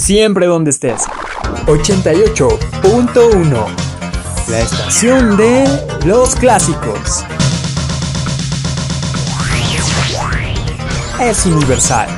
siempre donde estés. 88.1 La estación de los clásicos. Es universal.